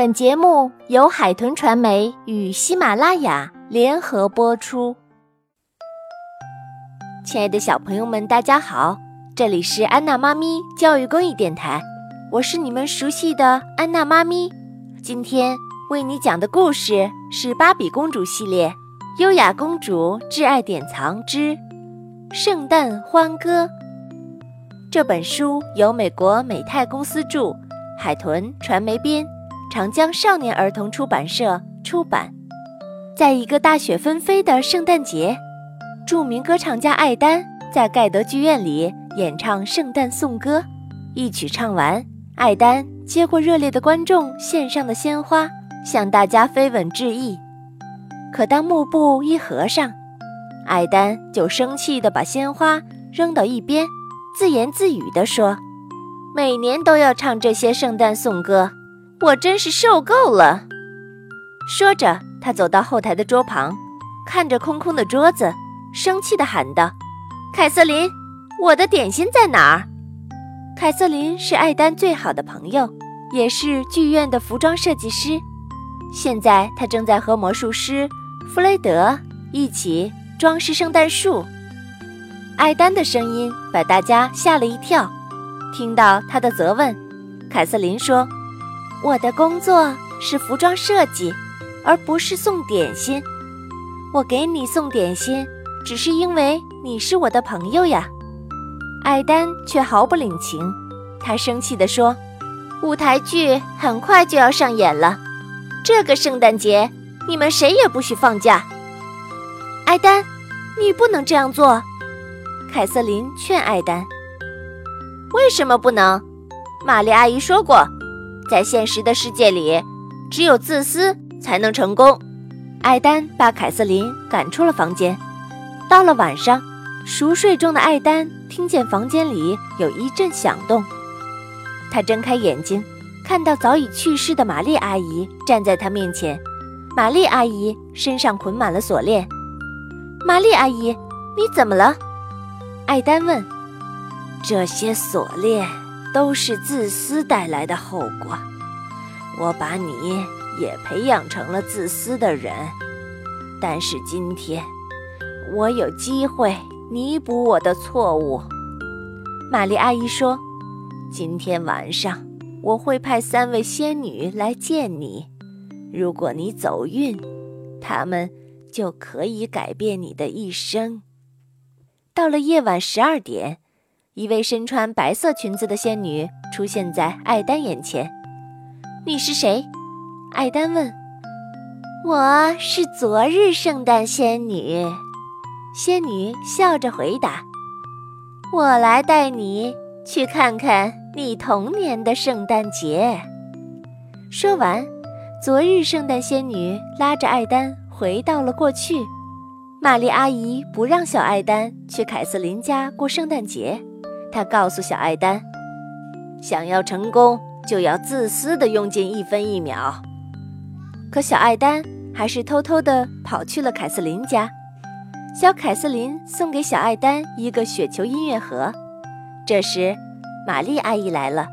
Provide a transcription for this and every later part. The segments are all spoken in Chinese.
本节目由海豚传媒与喜马拉雅联合播出。亲爱的小朋友们，大家好，这里是安娜妈咪教育公益电台，我是你们熟悉的安娜妈咪。今天为你讲的故事是《芭比公主系列：优雅公主挚爱典藏之圣诞欢歌》。这本书由美国美泰公司著，海豚传媒编。长江少年儿童出版社出版。在一个大雪纷飞的圣诞节，著名歌唱家艾丹在盖德剧院里演唱圣诞颂歌。一曲唱完，艾丹接过热烈的观众献上的鲜花，向大家飞吻致意。可当幕布一合上，艾丹就生气地把鲜花扔到一边，自言自语地说：“每年都要唱这些圣诞颂歌。”我真是受够了。说着，他走到后台的桌旁，看着空空的桌子，生气地喊道：“凯瑟琳，我的点心在哪儿？”凯瑟琳是艾丹最好的朋友，也是剧院的服装设计师。现在，他正在和魔术师弗雷德一起装饰圣诞树。艾丹的声音把大家吓了一跳。听到他的责问，凯瑟琳说。我的工作是服装设计，而不是送点心。我给你送点心，只是因为你是我的朋友呀。艾丹却毫不领情，他生气地说：“舞台剧很快就要上演了，这个圣诞节你们谁也不许放假。”艾丹，你不能这样做。凯瑟琳劝艾丹：“为什么不能？”玛丽阿姨说过。在现实的世界里，只有自私才能成功。艾丹把凯瑟琳赶出了房间。到了晚上，熟睡中的艾丹听见房间里有一阵响动。他睁开眼睛，看到早已去世的玛丽阿姨站在他面前。玛丽阿姨身上捆满了锁链。玛丽阿姨，你怎么了？艾丹问。这些锁链。都是自私带来的后果。我把你也培养成了自私的人，但是今天我有机会弥补我的错误。玛丽阿姨说：“今天晚上我会派三位仙女来见你，如果你走运，她们就可以改变你的一生。”到了夜晚十二点。一位身穿白色裙子的仙女出现在艾丹眼前。“你是谁？”艾丹问。“我是昨日圣诞仙女。”仙女笑着回答。“我来带你去看看你童年的圣诞节。”说完，昨日圣诞仙女拉着艾丹回到了过去。玛丽阿姨不让小艾丹去凯瑟琳家过圣诞节。他告诉小艾丹：“想要成功，就要自私的用尽一分一秒。”可小艾丹还是偷偷的跑去了凯瑟琳家。小凯瑟琳送给小艾丹一个雪球音乐盒。这时，玛丽阿姨来了，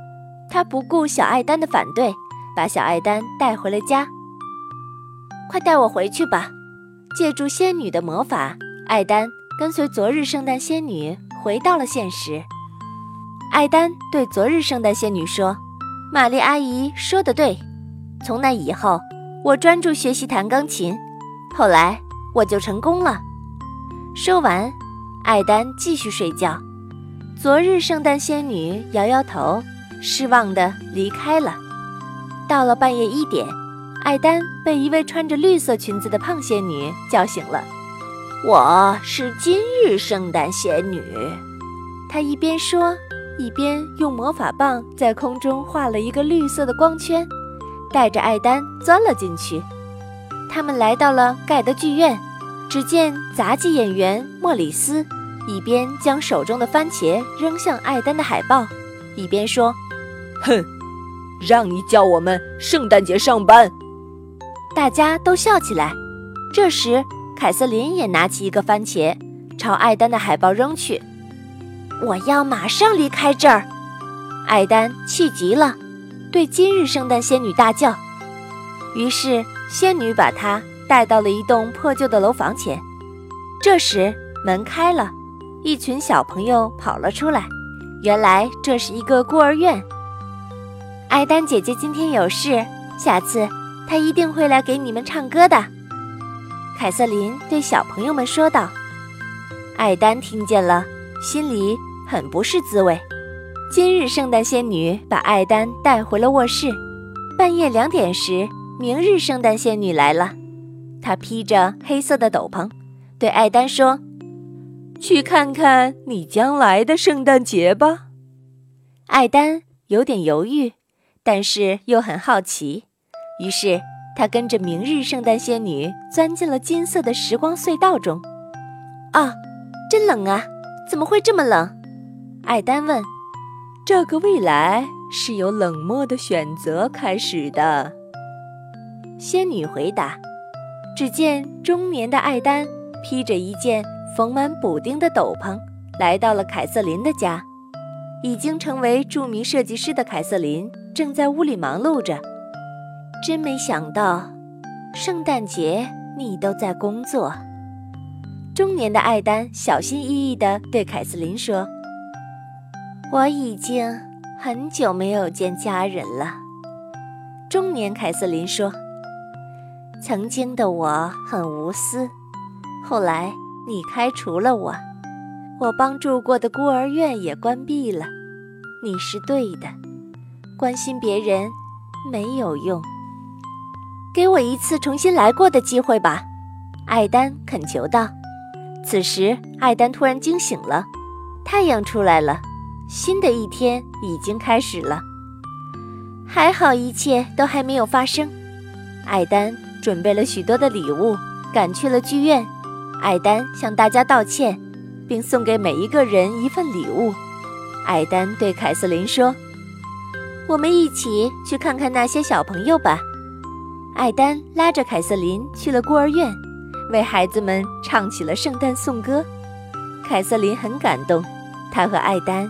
她不顾小艾丹的反对，把小艾丹带回了家。快带我回去吧！借助仙女的魔法，艾丹跟随昨日圣诞仙女回到了现实。艾丹对昨日圣诞仙女说：“玛丽阿姨说的对，从那以后，我专注学习弹钢琴，后来我就成功了。”说完，艾丹继续睡觉。昨日圣诞仙女摇摇头，失望地离开了。到了半夜一点，艾丹被一位穿着绿色裙子的胖仙女叫醒了。“我是今日圣诞仙女。”她一边说。一边用魔法棒在空中画了一个绿色的光圈，带着艾丹钻了进去。他们来到了盖德剧院，只见杂技演员莫里斯一边将手中的番茄扔向艾丹的海报，一边说：“哼，让你叫我们圣诞节上班。”大家都笑起来。这时，凯瑟琳也拿起一个番茄，朝艾丹的海报扔去。我要马上离开这儿！艾丹气极了，对今日圣诞仙女大叫：“于是仙女把她带到了一栋破旧的楼房前。这时门开了，一群小朋友跑了出来。原来这是一个孤儿院。艾丹姐姐今天有事，下次她一定会来给你们唱歌的。凯瑟琳对小朋友们说道。艾丹听见了，心里很不是滋味。今日圣诞仙女把艾丹带回了卧室。半夜两点时，明日圣诞仙女来了。她披着黑色的斗篷，对艾丹说：“去看看你将来的圣诞节吧。”艾丹有点犹豫，但是又很好奇，于是他跟着明日圣诞仙女钻进了金色的时光隧道中。啊！真冷啊！怎么会这么冷？艾丹问。这个未来是由冷漠的选择开始的。仙女回答。只见中年的艾丹披着一件缝满补丁的斗篷，来到了凯瑟琳的家。已经成为著名设计师的凯瑟琳正在屋里忙碌着。真没想到，圣诞节你都在工作。中年的艾丹小心翼翼地对凯瑟琳说：“我已经很久没有见家人了。”中年凯瑟琳说：“曾经的我很无私，后来你开除了我，我帮助过的孤儿院也关闭了。你是对的，关心别人没有用。给我一次重新来过的机会吧。”艾丹恳求道。此时，艾丹突然惊醒了，太阳出来了，新的一天已经开始了。还好一切都还没有发生。艾丹准备了许多的礼物，赶去了剧院。艾丹向大家道歉，并送给每一个人一份礼物。艾丹对凯瑟琳说：“我们一起去看看那些小朋友吧。”艾丹拉着凯瑟琳去了孤儿院。为孩子们唱起了圣诞颂歌，凯瑟琳很感动，她和艾丹